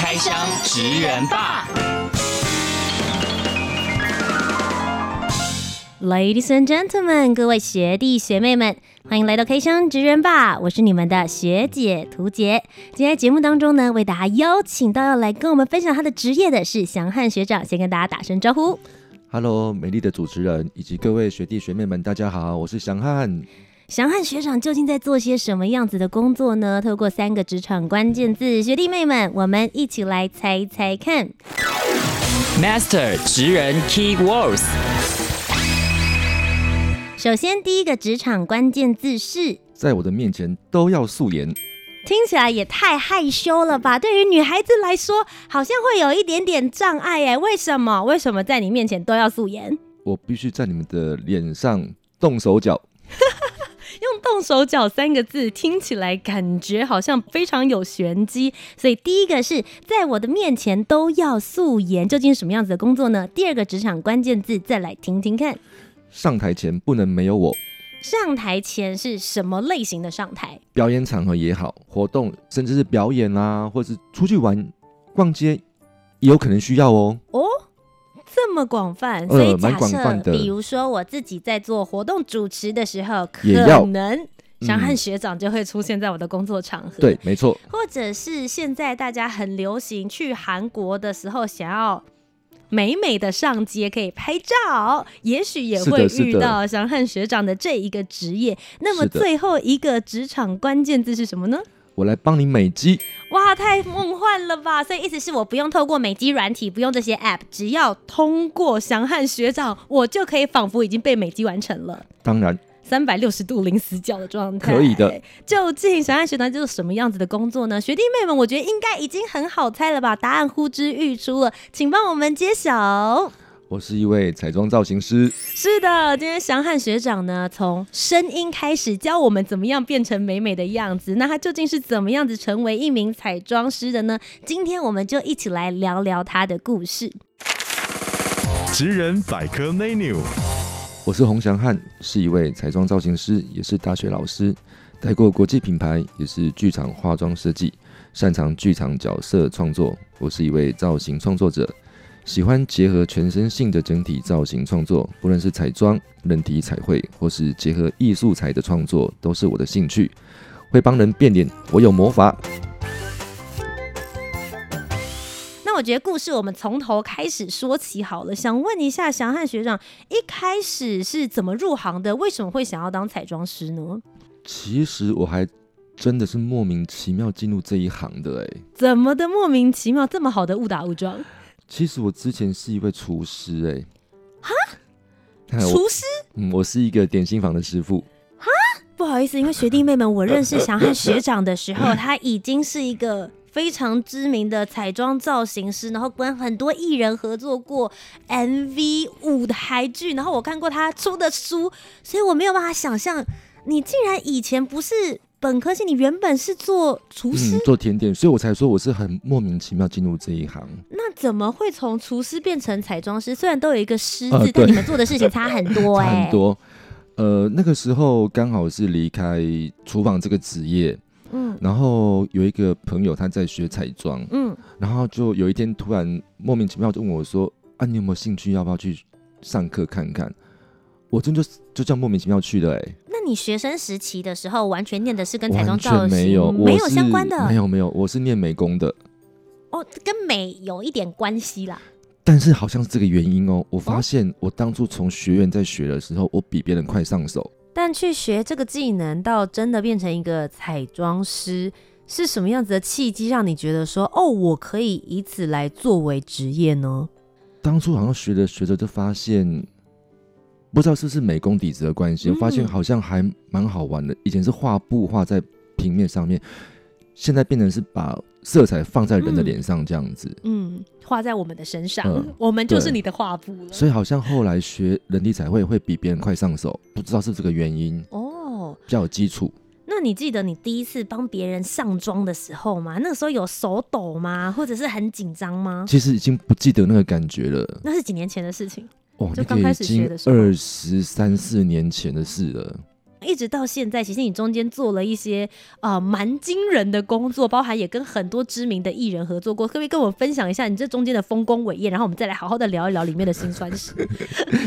开箱职人吧，Ladies and gentlemen，各位学弟学妹们，欢迎来到开箱职人吧，我是你们的学姐涂洁。今天节目当中呢，为大家邀请到要来跟我们分享他的职业的是祥汉学长，先跟大家打声招呼。Hello，美丽的主持人以及各位学弟学妹们，大家好，我是祥汉。祥汉学长究竟在做些什么样子的工作呢？透过三个职场关键字，学弟妹们，我们一起来猜猜看。Master 职人 Key Words。首先，第一个职场关键字是，在我的面前都要素颜。听起来也太害羞了吧？对于女孩子来说，好像会有一点点障碍哎。为什么？为什么在你面前都要素颜？我必须在你们的脸上动手脚。用“动手脚”三个字听起来感觉好像非常有玄机，所以第一个是在我的面前都要素颜，究竟是什么样子的工作呢？第二个职场关键字再来听听看，上台前不能没有我。上台前是什么类型的上台？表演场合也好，活动甚至是表演啊，或是出去玩、逛街，也有可能需要哦。哦。这么广泛，所以假设，呃、比如说我自己在做活动主持的时候，可能祥汉学长就会出现在我的工作场合。对，没错。或者是现在大家很流行去韩国的时候，想要美美的上街可以拍照，也许也会遇到祥汉学长的这一个职业。那么最后一个职场关键字是什么呢？我来帮你美肌，哇，太梦幻了吧！所以意思是我不用透过美肌软体，不用这些 app，只要通过翔汉学长，我就可以仿佛已经被美肌完成了。当然，三百六十度零死角的状态，可以的。究竟翔汉学长就是什么样子的工作呢？学弟妹们，我觉得应该已经很好猜了吧？答案呼之欲出了，请帮我们揭晓。我是一位彩妆造型师。是的，今天祥汉学长呢，从声音开始教我们怎么样变成美美的样子。那他究竟是怎么样子成为一名彩妆师的呢？今天我们就一起来聊聊他的故事。职人百科 menu。我是洪祥汉，是一位彩妆造型师，也是大学老师，带过国际品牌，也是剧场化妆设计，擅长剧场角色创作。我是一位造型创作者。喜欢结合全身性的整体造型创作，不论是彩妆、人体彩绘，或是结合艺术彩的创作，都是我的兴趣。会帮人变脸，我有魔法。那我觉得故事我们从头开始说起好了。想问一下翔汉学长，一开始是怎么入行的？为什么会想要当彩妆师呢？其实我还真的是莫名其妙进入这一行的哎。怎么的莫名其妙？这么好的误打误撞？其实我之前是一位厨师、欸，哎，哈，厨师，嗯，我是一个点心房的师傅，哈，不好意思，因为学弟妹们，我认识翔汉学长的时候，他已经是一个非常知名的彩妆造型师，然后跟很多艺人合作过 MV 舞台剧，然后我看过他出的书，所以我没有办法想象，你竟然以前不是。本科系，你原本是做厨师、嗯，做甜点，所以我才说我是很莫名其妙进入这一行。那怎么会从厨师变成彩妆师？虽然都有一个师字，呃、但你们做的事情差很多 哎、欸。很多。呃，那个时候刚好是离开厨房这个职业，嗯，然后有一个朋友他在学彩妆，嗯，然后就有一天突然莫名其妙就问我说：“啊，你有没有兴趣？要不要去上课看看？”我真就就这样莫名其妙去的哎、欸。你学生时期的时候，完全念的是跟彩妆造型没有没有相关的，没有没有，我是念美工的。哦，跟美有一点关系啦。但是好像是这个原因哦。我发现我当初从学院在学的时候，我比别人快上手。但去学这个技能，到真的变成一个彩妆师，是什么样子的契机，让你觉得说，哦，我可以以此来作为职业呢？当初好像学着学着就发现。不知道是不是美工底子的关系，我发现好像还蛮好玩的。以前是画布画在平面上面，现在变成是把色彩放在人的脸上这样子，嗯，画在我们的身上，嗯 我们就是你的画布了。所以好像后来学人体彩绘会比别人快上手，不知道是这个原因哦，比较有基础。那你记得你第一次帮别人上妆的时候吗？那个时候有手抖吗？或者是很紧张吗？其实已经不记得那个感觉了。那是几年前的事情，哦，就刚开始学的时候二十三四年前的事了。一直到现在，其实你中间做了一些呃蛮惊人的工作，包含也跟很多知名的艺人合作过。可不可以跟我们分享一下你这中间的丰功伟业？然后我们再来好好的聊一聊里面的辛酸史。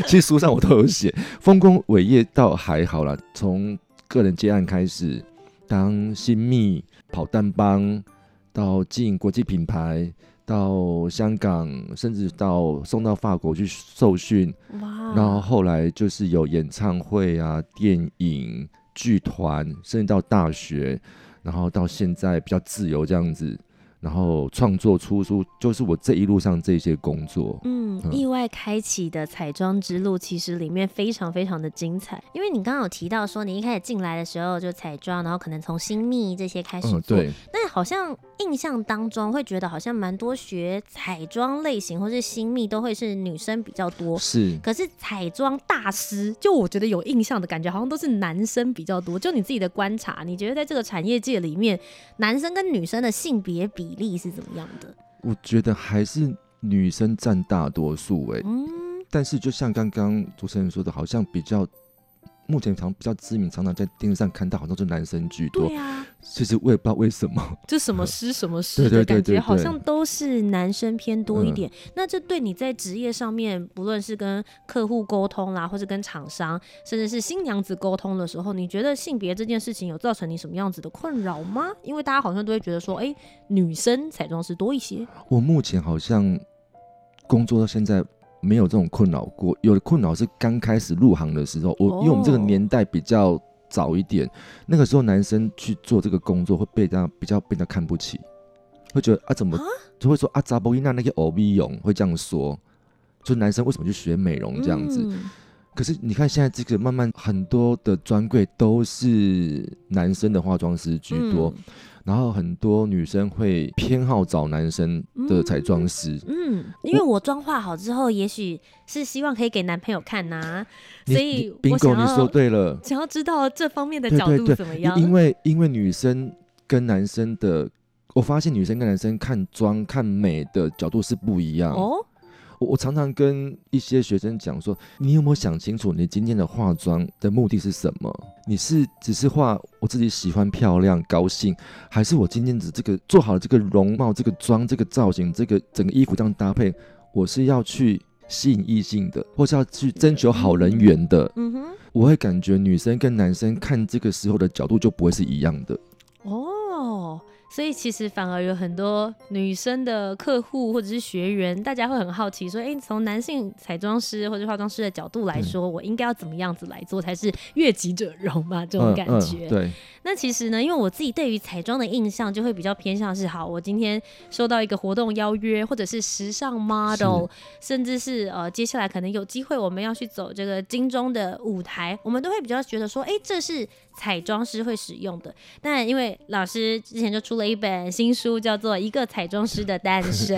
其实书上我都有写，丰功伟业倒还好啦。从个人接案开始，当新密跑单帮，到进国际品牌，到香港，甚至到送到法国去受训。哇！然后后来就是有演唱会啊、电影、剧团，甚至到大学，然后到现在比较自由这样子。然后创作出书，就是我这一路上这些工作。嗯，意外开启的彩妆之路，其实里面非常非常的精彩。因为你刚刚有提到说，你一开始进来的时候就彩妆，然后可能从新密这些开始做。嗯，对。但好像印象当中会觉得，好像蛮多学彩妆类型或是新密都会是女生比较多。是。可是彩妆大师，就我觉得有印象的感觉，好像都是男生比较多。就你自己的观察，你觉得在这个产业界里面，男生跟女生的性别比？比例是怎么样的？我觉得还是女生占大多数哎、欸，嗯，但是就像刚刚主持人说的，好像比较。目前常比较知名，常常在电视上看到，好像是男生居多。对啊，其实我也不知道为什么，就什么师什么师的感觉，好像都是男生偏多一点。嗯、那这对你在职业上面，不论是跟客户沟通啦，或是跟厂商，甚至是新娘子沟通的时候，你觉得性别这件事情有造成你什么样子的困扰吗？因为大家好像都会觉得说，哎、欸，女生彩妆师多一些。我目前好像工作到现在。没有这种困扰过，有的困扰是刚开始入行的时候，我、oh. 因为我们这个年代比较早一点，那个时候男生去做这个工作会被大家比较被人家看不起，会觉得啊怎么就会说啊扎波伊娜那个欧米勇会这样说，就男生为什么去学美容这样子？嗯、可是你看现在这个慢慢很多的专柜都是男生的化妆师居多。嗯然后很多女生会偏好找男生的彩妆师，嗯，嗯，因为我妆化好之后，也许是希望可以给男朋友看呐、啊，所以我想要，你说对了，想要知道这方面的角度怎么样？因为因为女生跟男生的，我发现女生跟男生看妆看美的角度是不一样哦。我我常常跟一些学生讲说，你有没有想清楚，你今天的化妆的目的是什么？你是只是画我自己喜欢、漂亮、高兴，还是我今天的这个做好了这个容貌、这个妆、这个造型、这个整个衣服这样搭配，我是要去吸引异性的，或是要去征求好人缘的？嗯哼，我会感觉女生跟男生看这个时候的角度就不会是一样的。哦。所以其实反而有很多女生的客户或者是学员，大家会很好奇说：“哎，从男性彩妆师或者化妆师的角度来说，我应该要怎么样子来做才是悦己者容嘛？”这种感觉。嗯嗯、对。那其实呢，因为我自己对于彩妆的印象就会比较偏向是：好，我今天收到一个活动邀约，或者是时尚 model，甚至是呃接下来可能有机会我们要去走这个金钟的舞台，我们都会比较觉得说：“哎，这是彩妆师会使用的。”但因为老师之前就出了。一本新书叫做《一个彩妆师的诞生》。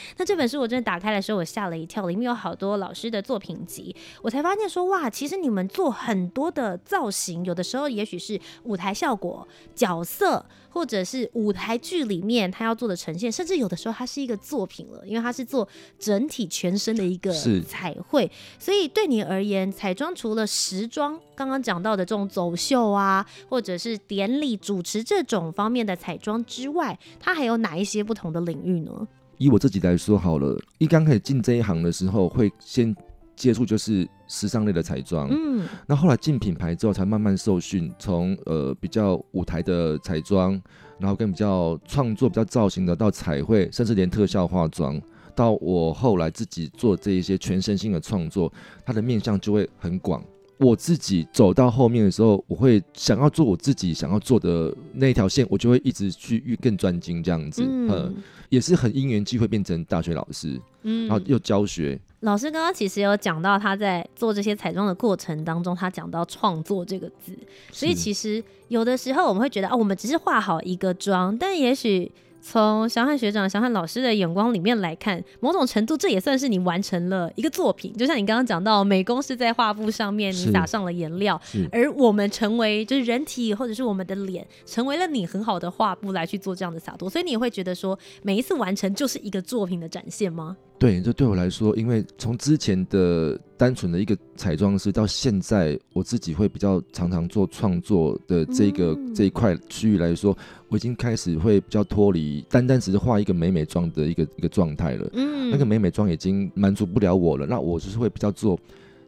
那这本书我真的打开的时候，我吓了一跳，里面有好多老师的作品集，我才发现说哇，其实你们做很多的造型，有的时候也许是舞台效果、角色，或者是舞台剧里面他要做的呈现，甚至有的时候它是一个作品了，因为它是做整体全身的一个彩绘。所以对你而言，彩妆除了时装刚刚讲到的这种走秀啊，或者是典礼主持这种方面的彩妆。之外，它还有哪一些不同的领域呢？以我自己来说好了，一刚开始进这一行的时候，会先接触就是时尚类的彩妆，嗯，那后来进品牌之后，才慢慢受训，从呃比较舞台的彩妆，然后跟比较创作、比较造型的，到彩绘，甚至连特效化妆，到我后来自己做这一些全身性的创作，它的面向就会很广。我自己走到后面的时候，我会想要做我自己想要做的那一条线，我就会一直去越更专精这样子。嗯，也是很因缘际会变成大学老师，嗯，然后又教学。老师刚刚其实有讲到他在做这些彩妆的过程当中，他讲到创作这个字，所以其实有的时候我们会觉得啊，我们只是化好一个妆，但也许。从翔汉学长、翔汉老师的眼光里面来看，某种程度这也算是你完成了一个作品。就像你刚刚讲到，美工是在画布上面你撒上了颜料，而我们成为就是人体或者是我们的脸，成为了你很好的画布来去做这样的洒脱。所以你也会觉得说，每一次完成就是一个作品的展现吗？对，这对我来说，因为从之前的单纯的一个彩妆师，到现在我自己会比较常常做创作的这个、嗯、这一块区域来说，我已经开始会比较脱离单单只是画一个美美妆的一个一个状态了。嗯，那个美美妆已经满足不了我了，那我就是会比较做。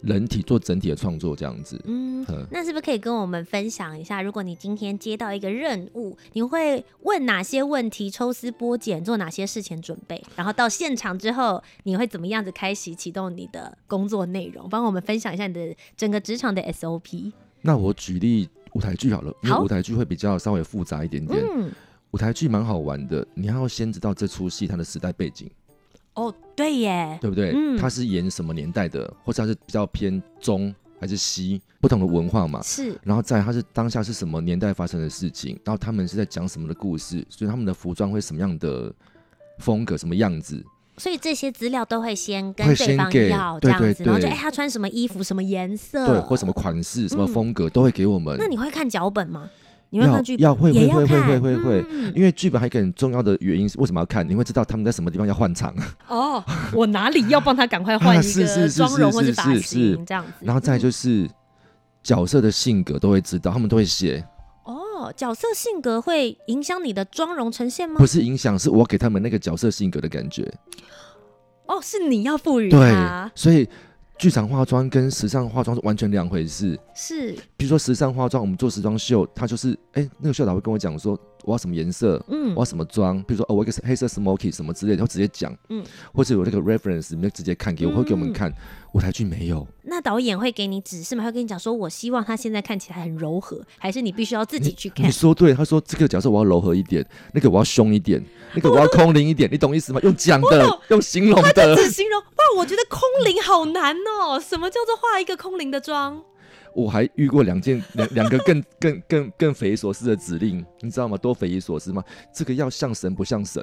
人体做整体的创作这样子，嗯，那是不是可以跟我们分享一下？如果你今天接到一个任务，你会问哪些问题？抽丝剥茧，做哪些事前准备？然后到现场之后，你会怎么样子开始启动你的工作内容？帮我们分享一下你的整个职场的 SOP。那我举例舞台剧好了，因为舞台剧会比较稍微复杂一点点。嗯，舞台剧蛮好玩的，你要先知道这出戏它的时代背景。哦，对耶，对不对？嗯，他是演什么年代的，或者他是比较偏中还是西，不同的文化嘛。是，然后再他是当下是什么年代发生的事情，然后他们是在讲什么的故事，所以他们的服装会什么样的风格，什么样子。所以这些资料都会先跟对方要这样子，对对对，然后就哎，他穿什么衣服，什么颜色，对，或什么款式，什么风格，嗯，都会给我们。那你会看脚本吗？要要会会会会会会会，因为剧本还有一个很重要的原因是为什么要看？你会知道他们在什么地方要换场。哦，我哪里要帮他赶快换一个妆容或是发型这样子。然后再就是角色的性格都会知道，他们都会写。哦，角色性格会影响你的妆容呈现吗？不是影响，是我给他们那个角色性格的感觉。哦，是你要赋予他。对，所以。剧场化妆跟时尚化妆是完全两回事。是，比如说时尚化妆，我们做时装秀，他就是，哎、欸，那个秀导会跟我讲说，我要什么颜色，嗯，我要什么妆，比如说哦，我一个黑色 smoky 什么之类的，他会直接讲，嗯，或者有那个 reference，你就直接看给我，嗯、会给我们看。舞台剧没有。那导演会给你指示吗？会跟你讲说，我希望他现在看起来很柔和，还是你必须要自己去看？你，你说对，他说这个角色我要柔和一点，那个我要凶一点，那个我要空灵一点，你懂意思吗？用讲的，用形容的。他只形容哇，我觉得空灵好难哦。什么叫做画一个空灵的妆？我还遇过两件两两个更更更更匪夷所思的指令，你知道吗？多匪夷所思吗？这个要像神不像神。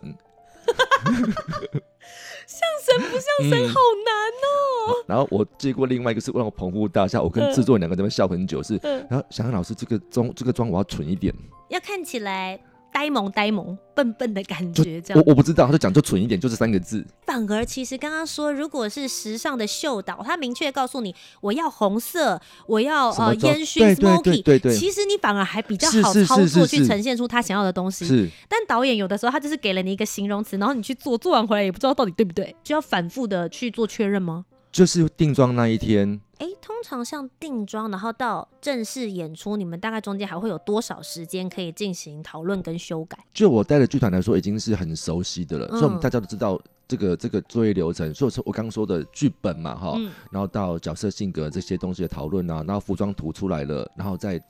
像神不像神，好难哦、嗯。然后我接过另外一个是让我捧腹大笑，我跟制作人两个在那边笑很久。是，然后想想老师这个妆这个妆我要蠢一点，要看起来。呆萌呆萌笨笨的感觉，这样我我不知道，他就讲就蠢一点，就这三个字。反而其实刚刚说，如果是时尚的秀导，他明确告诉你我要红色，我要呃烟熏 smoky，对对其实你反而还比较好操作去呈现出他想要的东西。是，但导演有的时候他就是给了你一个形容词，然后你去做，做完回来也不知道到底对不对，就要反复的去做确认吗？就是定妆那一天。哎，通常像定妆，然后到正式演出，你们大概中间还会有多少时间可以进行讨论跟修改？就我带的剧团来说，已经是很熟悉的了，嗯、所以我们大家都知道这个这个作业流程。所以说我刚刚说的剧本嘛，哈、嗯，然后到角色性格这些东西的讨论啊，然后服装图出来了，然后再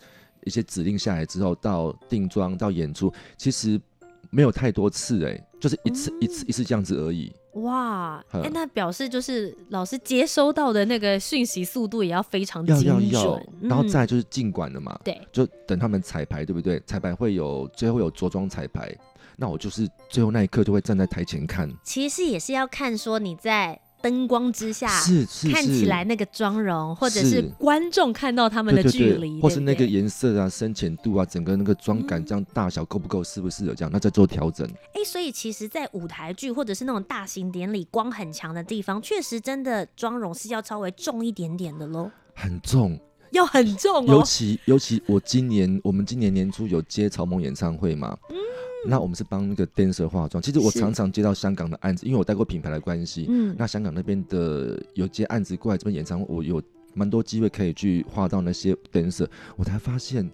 一些指令下来之后，到定妆到演出，其实没有太多次，哎，就是一次、嗯、一次一次这样子而已。哇，哎、欸，那表示就是老师接收到的那个讯息速度也要非常精准，要要要然后再就是尽管了嘛，对、嗯，就等他们彩排，对不对？彩排会有最后有着装彩排，那我就是最后那一刻就会站在台前看。其实也是要看说你在。灯光之下，是是是看起来那个妆容，或者是观众看到他们的距离，或是那个颜色啊、深浅度啊，整个那个妆感这样大小够不够，适不适合这样，那再做调整。哎、欸，所以其实，在舞台剧或者是那种大型典礼，光很强的地方，确实真的妆容是要稍微重一点点的喽。很重，要很重哦。尤其尤其我今年，我们今年年初有接曹蜢演唱会嘛。嗯那我们是帮那个 dancer 化妆。其实我常常接到香港的案子，因为我带过品牌的关系。嗯。那香港那边的有接案子过来这边演唱会，我有蛮多机会可以去画到那些 dancer。我才发现，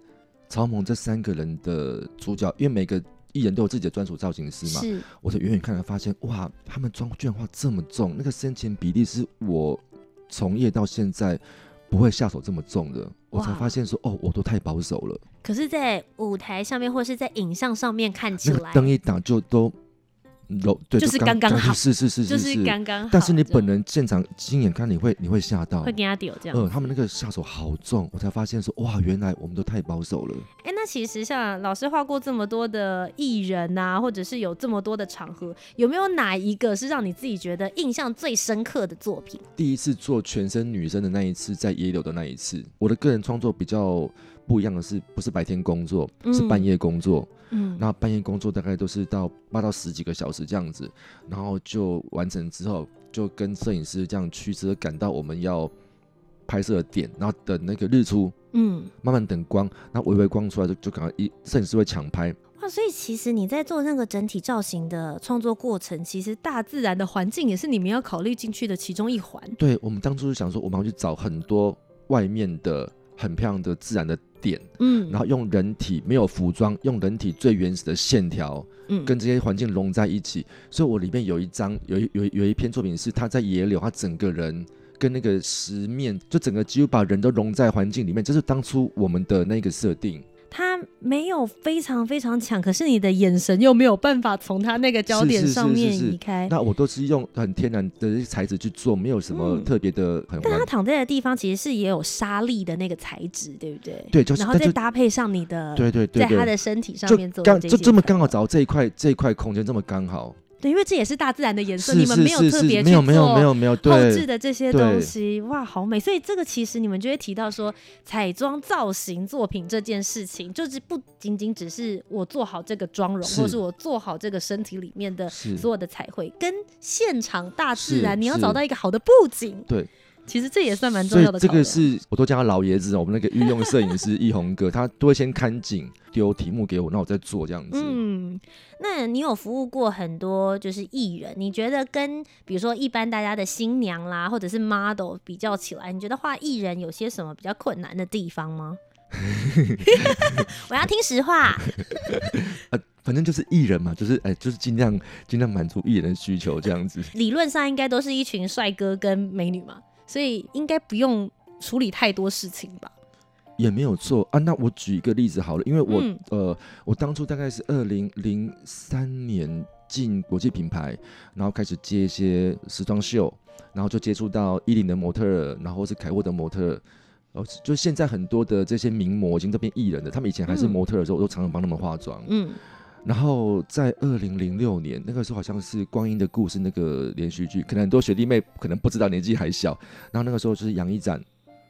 曹萌这三个人的主角，因为每个艺人都有自己的专属造型师嘛。是。我就远远看来发现，哇，他们妆居然画这么重，那个深浅比例是我从业到现在不会下手这么重的。我才发现说，哦，我都太保守了。可是，在舞台上面或者是在影像上面看起来，那个灯一打就都。柔对，就是刚刚好，是是是是就是刚刚好。但是你本人现场亲眼看，你会你会吓到，会跟他丢这样。嗯，他们那个下手好重，我才发现说哇，原来我们都太保守了。哎、欸，那其实像老师画过这么多的艺人啊，或者是有这么多的场合，有没有哪一个是让你自己觉得印象最深刻的作品？第一次做全身女生的那一次，在野柳的那一次，我的个人创作比较。不一样的是，不是白天工作，是半夜工作。嗯，那半夜工作大概都是到八到十几个小时这样子，然后就完成之后，就跟摄影师这样驱车赶到我们要拍摄的点，然后等那个日出，嗯，慢慢等光，那微微光出来就就赶快一摄影师会抢拍。哇，所以其实你在做那个整体造型的创作过程，其实大自然的环境也是你们要考虑进去的其中一环。对，我们当初是想说，我们要去找很多外面的很漂亮的自然的。点，嗯，然后用人体没有服装，用人体最原始的线条，嗯，跟这些环境融在一起。所以我里面有一张，有一有有一篇作品是他在野柳，他整个人跟那个石面，就整个几乎把人都融在环境里面。这是当初我们的那个设定。他没有非常非常强，可是你的眼神又没有办法从他那个焦点上面移开。那我都是用很天然的材质去做，没有什么特别的很。但他躺在的地方其实是也有沙粒的那个材质，对不对？对，就是。然后再搭配上你的，对对对，在他的身体上面做这些，就这么刚好找到这一块这一块空间这么刚好。对，因为这也是大自然的颜色，你们没有特别去做没有没有没有后置的这些东西，哇，好美！所以这个其实你们就会提到说，彩妆造型作品这件事情，就是不仅仅只是我做好这个妆容，或者是我做好这个身体里面的所有的彩绘，跟现场大自然，你要找到一个好的布景，对。其实这也算蛮重要的。这个是我都叫他老爷子，我们那个御用摄影师易宏哥，他都会先看景，丢题目给我，那我再做这样子。嗯，那你有服务过很多就是艺人，你觉得跟比如说一般大家的新娘啦，或者是 model 比较起来，你觉得画艺人有些什么比较困难的地方吗？我要听实话。呃，反正就是艺人嘛，就是哎，就是尽量尽量满足艺人的需求这样子。理论上应该都是一群帅哥跟美女嘛。所以应该不用处理太多事情吧？也没有错啊。那我举一个例子好了，因为我、嗯、呃，我当初大概是二零零三年进国际品牌，然后开始接一些时装秀，然后就接触到伊林的模特，然后是凯沃的模特，哦，就现在很多的这些名模已经都变艺人了。他们以前还是模特的时候，我都常常帮他们化妆。嗯。然后在二零零六年那个时候，好像是《光阴的故事》那个连续剧，可能很多学弟妹可能不知道，年纪还小。然后那个时候就是杨一展，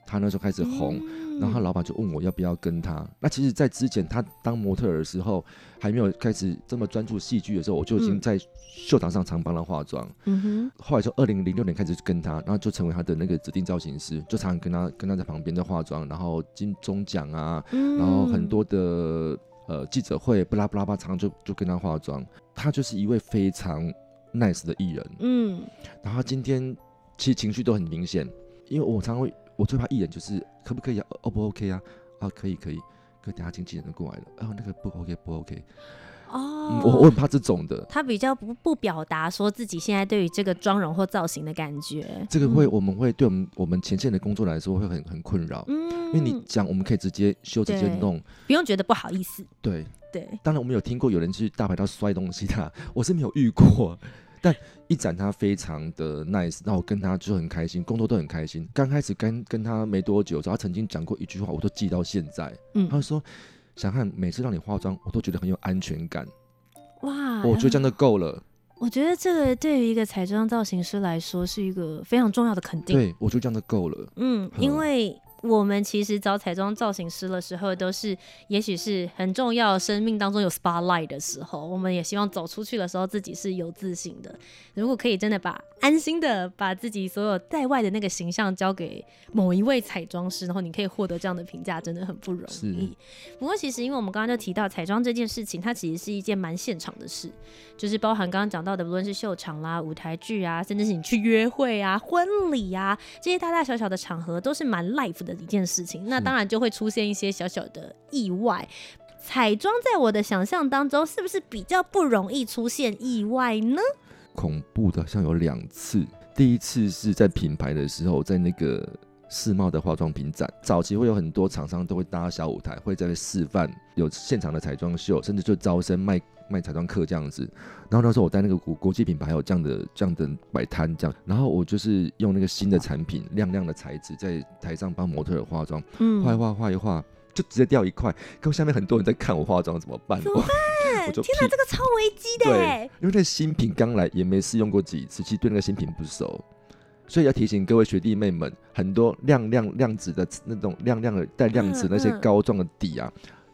他那时候开始红，然后他老板就问我要不要跟他。那其实，在之前他当模特儿的时候，还没有开始这么专注戏剧的时候，我就已经在秀场上常帮他化妆。嗯哼。后来就二零零六年开始跟他，然后就成为他的那个指定造型师，就常常跟他跟他在旁边在化妆，然后金钟奖啊，然后很多的。呃，记者会，不拉不拉巴，常常就就跟他化妆。他就是一位非常 nice 的艺人，嗯。然后今天其实情绪都很明显，因为我常常会，我最怕艺人就是可不可以啊？O 不 OK 啊？啊，可以可以。可等下经纪人就过来了，啊，那个不 OK 不 OK。哦，嗯、我我很怕这种的。他比较不不表达说自己现在对于这个妆容或造型的感觉。这个会，我们会对我们我们前线的工作来说会很很困扰。嗯，因为你讲，我们可以直接修直接弄，不用觉得不好意思。对对，当然我们有听过有人去大排档摔东西的，我是没有遇过。但一展他非常的 nice，那我跟他就很开心，工作都很开心。刚开始跟跟他没多久，他曾经讲过一句话，我都记到现在。嗯，他说。想看每次让你化妆，我都觉得很有安全感。哇，我觉得这样就够了。我觉得这个对于一个彩妆造型师来说是一个非常重要的肯定。对，我觉得这样就够了。嗯，因为。我们其实找彩妆造型师的时候，都是也许是很重要，生命当中有 spotlight 的时候，我们也希望走出去的时候自己是有自信的。如果可以真的把安心的把自己所有在外的那个形象交给某一位彩妆师，然后你可以获得这样的评价，真的很不容易。不过其实因为我们刚刚就提到彩妆这件事情，它其实是一件蛮现场的事，就是包含刚刚讲到的，不论是秀场啦、舞台剧啊，甚至是你去约会啊、婚礼啊这些大大小小的场合，都是蛮 life 的。一件事情，那当然就会出现一些小小的意外。彩妆在我的想象当中，是不是比较不容易出现意外呢？恐怖的，好像有两次。第一次是在品牌的时候，在那个世贸的化妆品展，早期会有很多厂商都会搭小舞台，会在那示范，有现场的彩妆秀，甚至就招生卖卖彩妆课这样子。然后那时候我带那个国国际品牌还有这样的这样的摆摊这样，然后我就是用那个新的产品，亮亮的材质，在台上帮模特儿化妆，嗯，画一画画一画，就直接掉一块。可下面很多人在看我化妆，怎么办？怎么办？我就天哪，这个超危机的。对，因为那新品刚来，也没试用过几次，其实对那个新品不熟。所以要提醒各位学弟妹们，很多亮亮亮子的那种亮亮的带亮子那些膏状的底啊，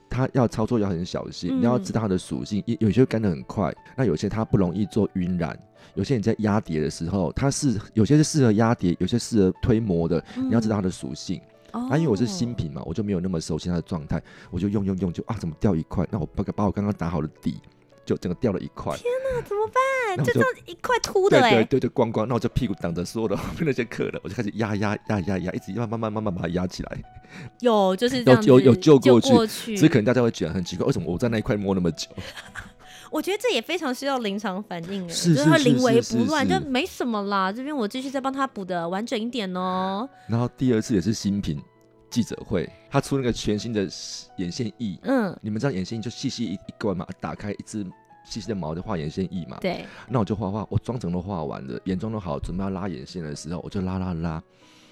它要操作要很小心，你要知道它的属性，有些干得很快，那有些它不容易做晕染，有些你在压叠的时候，它是有些是适合压叠，有些适合推磨的，你要知道它的属性。啊，因为我是新品嘛，我就没有那么熟悉它的状态，我就用用用就啊，怎么掉一块？那我把把我刚刚打好的底。就整个掉了一块，天哪，怎么办？就这样一块凸的，对对对对，光光。那我就屁股挡着所有的后面那些客人，我就开始压压压压压，一直慢慢慢慢慢把它压起来。有就是有有有救过去所以可能大家会觉得很奇怪，为什么我在那一块摸那么久？我觉得这也非常需要临场反应，是就是临危不乱，就没什么啦。这边我继续再帮他补的完整一点哦。然后第二次也是新品记者会，他出那个全新的眼线液，嗯，你们知道眼线液就细细一一罐嘛，打开一支。细细的毛就画眼线液嘛，对，那我就画画，我妆整都画完了，眼妆都好，准备要拉眼线的时候，我就拉拉拉，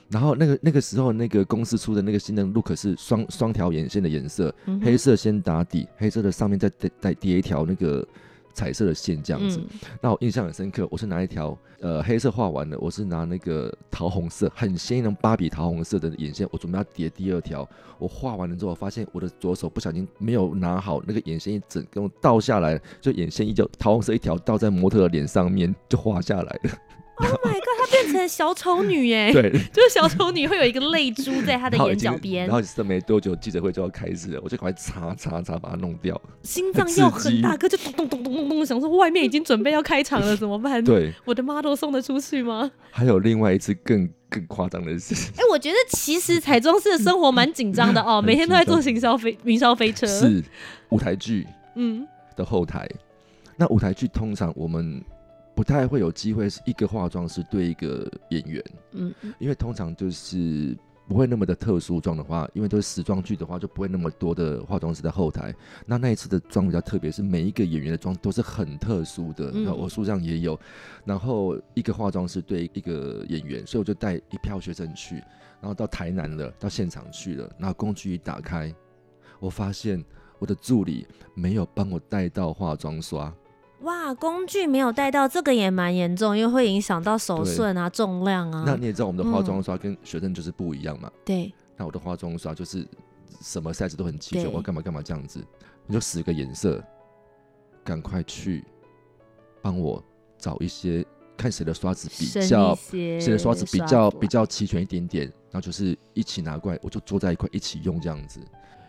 然后那个那个时候那个公司出的那个新的 look 是双双条眼线的颜色，嗯、黑色先打底，黑色的上面再再再叠一条那个。彩色的线这样子，嗯、那我印象很深刻。我是拿一条呃黑色画完了，我是拿那个桃红色很鲜艳的芭比桃红色的眼线，我准备要叠第二条。我画完了之后，发现我的左手不小心没有拿好那个眼线，一整个倒下来，就眼线一就桃红色一条倒在模特的脸上面就滑下来了。Oh my god！她变成小丑女耶，对，就是小丑女会有一个泪珠在她的眼角边。然后这没多久记者会就要开始了，我就赶快擦擦擦把它弄掉。心脏又很大颗，就咚咚咚咚咚咚，想说外面已经准备要开场了，怎么办？对，我的 model 送得出去吗？还有另外一次更更夸张的事。哎、欸，我觉得其实彩妆师的生活蛮紧张的哦，每天都在做行销飞云霄飞车。是舞台剧嗯的后台，嗯、那舞台剧通常我们。不太会有机会是一个化妆师对一个演员，嗯，因为通常就是不会那么的特殊妆的话，因为都是时装剧的话，就不会那么多的化妆师在后台。那那一次的妆比较特别，是每一个演员的妆都是很特殊的，那、嗯、我书上也有。然后一个化妆师对一个演员，所以我就带一票学生去，然后到台南了，到现场去了，然后工具一打开，我发现我的助理没有帮我带到化妆刷。哇，工具没有带到，这个也蛮严重，因为会影响到手顺啊、重量啊。那你也知道，我们的化妆刷跟学生就是不一样嘛。对、嗯。那我的化妆刷就是什么 size 都很齐全，我要干嘛干嘛这样子，你就十个颜色，赶快去帮我找一些，看谁的刷子比较，谁的刷子比较比较齐全一点点，然后就是一起拿过来，我就坐在一块一起用这样子。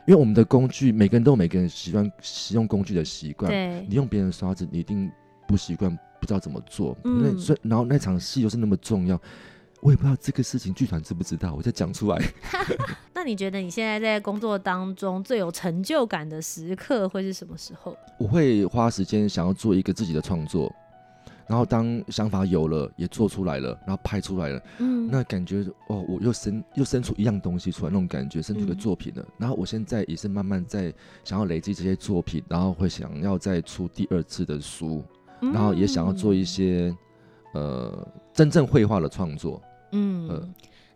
因为我们的工具，每个人都有每个人习惯使用工具的习惯。对，你用别人的刷子，你一定不习惯，不知道怎么做。嗯，那所以，然后那场戏又是那么重要，我也不知道这个事情剧团知不知道，我再讲出来。那你觉得你现在在工作当中最有成就感的时刻会是什么时候？我会花时间想要做一个自己的创作。然后当想法有了，也做出来了，然后拍出来了，嗯，那感觉哦，我又生又生出一样东西出来，那种感觉，生出一个作品了。嗯、然后我现在也是慢慢在想要累积这些作品，然后会想要再出第二次的书，嗯、然后也想要做一些呃真正绘画的创作。嗯，呃、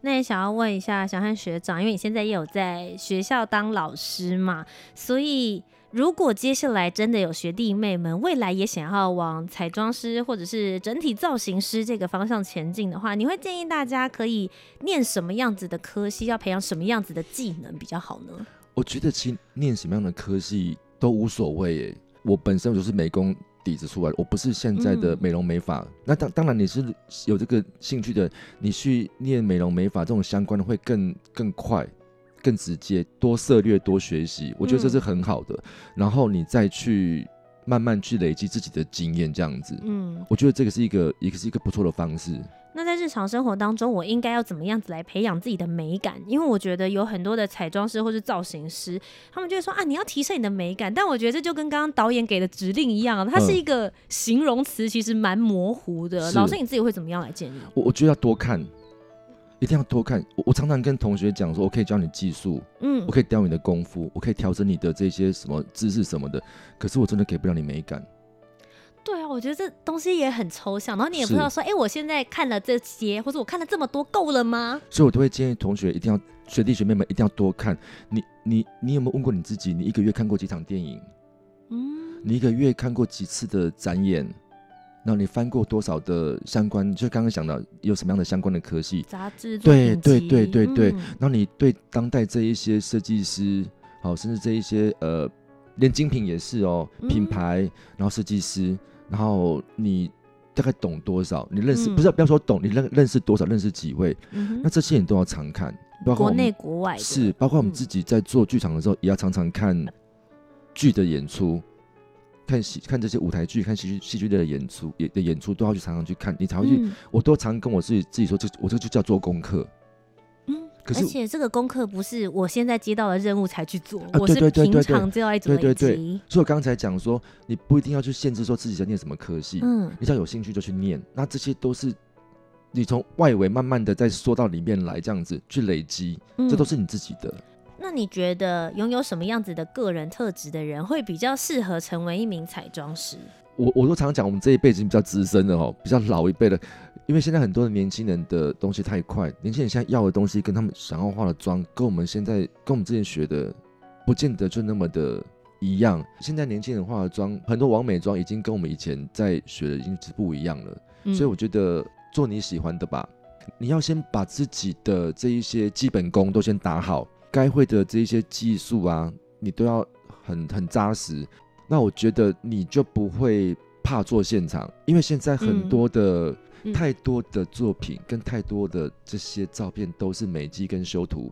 那也想要问一下小汉学长，因为你现在也有在学校当老师嘛，所以。如果接下来真的有学弟妹们未来也想要往彩妆师或者是整体造型师这个方向前进的话，你会建议大家可以念什么样子的科系，要培养什么样子的技能比较好呢？我觉得其实念什么样的科系都无所谓。我本身就是美工底子出来，我不是现在的美容美发。嗯、那当当然你是有这个兴趣的，你去念美容美发这种相关的会更更快。更直接，多涉略，多学习，我觉得这是很好的。嗯、然后你再去慢慢去累积自己的经验，这样子，嗯，我觉得这个是一个，一个是一个不错的方式。那在日常生活当中，我应该要怎么样子来培养自己的美感？因为我觉得有很多的彩妆师或是造型师，他们就会说啊，你要提升你的美感。但我觉得这就跟刚刚导演给的指令一样，它是一个形容词，其实蛮模糊的。是老师你自己会怎么样来建议？我我觉得要多看。一定要多看。我我常常跟同学讲说，我可以教你技术，嗯我，可以雕你的功夫，我可以调整你的这些什么姿势什么的，可是我真的给不了你美感。对啊，我觉得这东西也很抽象，然后你也不知道是说，哎，我现在看了这些，或者我看了这么多，够了吗？所以我都会建议同学一定要学弟学妹们一定要多看。你你你有没有问过你自己？你一个月看过几场电影？嗯，你一个月看过几次的展演？然后你翻过多少的相关？就刚刚讲到有什么样的相关的科系？杂志对对对对对嗯然后你对当代这一些设计师，好，甚至这一些呃，连精品也是哦，嗯品牌，然后设计师，然后你大概懂多少？你认识、嗯不是不要说懂，你认认识多少？认识几位？嗯那这些你都要常看，包括国内国外是，包括我们嗯自己在做剧场的时候，也要常常看剧的演出，看戏看这些舞台剧，看戏剧戏剧类的演出，也的演出都要去常常去看，你才会去。嗯我都常跟我自己自己说，这我这就叫做功课。嗯，可是而且这个功课不是我现在接到的任务才去做，我是平常就要一直累对。所以我刚才讲说，你不一定要去限制说自己在念什么科系，嗯你只要有兴趣就去念。那这些都是你从外围慢慢的再缩到里面来，这样子去累积，嗯这都是你自己的。那你觉得拥有什么样子的个人特质的人会比较适合成为一名彩妆师？我我都常常讲，我们这一辈已经比较资深的哦，比较老一辈的，因为现在很多的年轻人的东西太快，年轻人现在要的东西跟他们想要化的妆，跟我们现在跟我们之前学的，不见得就那么的一样。现在年轻人化的妆，很多网美妆已经跟我们以前在学的已经是不一样了。嗯所以我觉得做你喜欢的吧，你要先把自己的这一些基本功都先打好，该会的这一些技术啊，你都要很很扎实。那我觉得你就不会怕做现场，因为现在很多的、嗯太多的作品跟太多的这些照片都是美肌跟修图，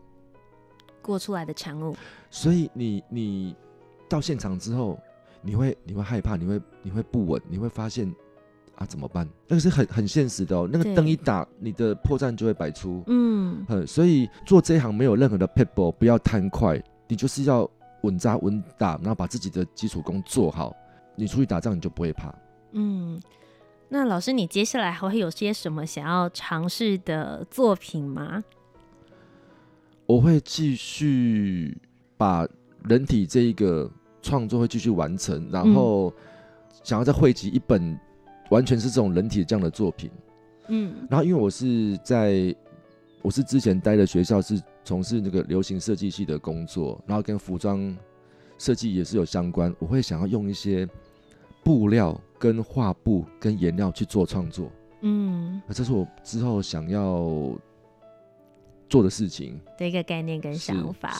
过出来的产物，所以你你到现场之后，你会你会害怕，你会你会不稳，你会发现啊怎么办？那个是很很现实的哦，那个灯一打，你的破绽就会摆出。嗯呃，所以做这一行没有任何的 people，不要贪快，你就是要稳扎稳打，然后把自己的基础功做好，你出去打仗你就不会怕。嗯。那老师，你接下来还会有些什么想要尝试的作品吗？我会继续把人体这一个创作会继续完成，然后想要再汇集一本完全是这种人体这样的作品。嗯然后因为我是在，我是之前待的学校是从事那个流行设计系的工作，然后跟服装设计也是有相关。我会想要用一些布料、跟画布、跟颜料去做创作，嗯，那这是我之后想要做的事情。的一个概念跟想法，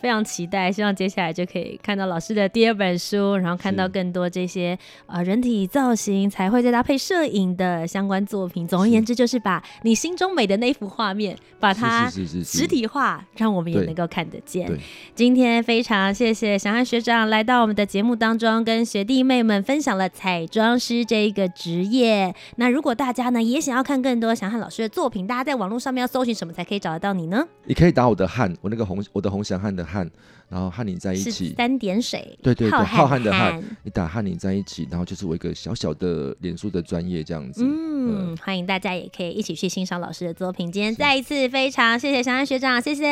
非常期待，希望接下来就可以看到老师的第二本书，然后看到更多这些呃人体造型才会再搭配摄影的相关作品。总而言之，就是把你心中美的那幅画面，把它实体化，让我们也能够看得见。今天非常谢谢翔汉学长来到我们的节目当中，跟学弟妹们分享了彩妆师这一个职业。那如果大家呢也想要看更多翔汉老师的作品，大家在网络上面要搜寻什么才可以找得到你呢？你可以打我的汉，我那个红，我的红翔汉的汉，然后和你在一起。三点水，对对对，浩瀚的瀚瀚，你打和你在一起，然后就是我一个小小的脸书的专业这样子。嗯，欢迎大家也可以一起去欣赏老师的作品。今天再一次非常谢谢翔安学长，谢谢，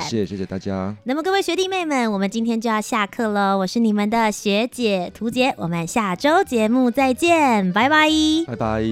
谢谢谢谢大家。那么各位学弟妹们，我们今天就要下课了。我是你们的学姐涂洁，我们下周节目再见，拜拜。拜拜。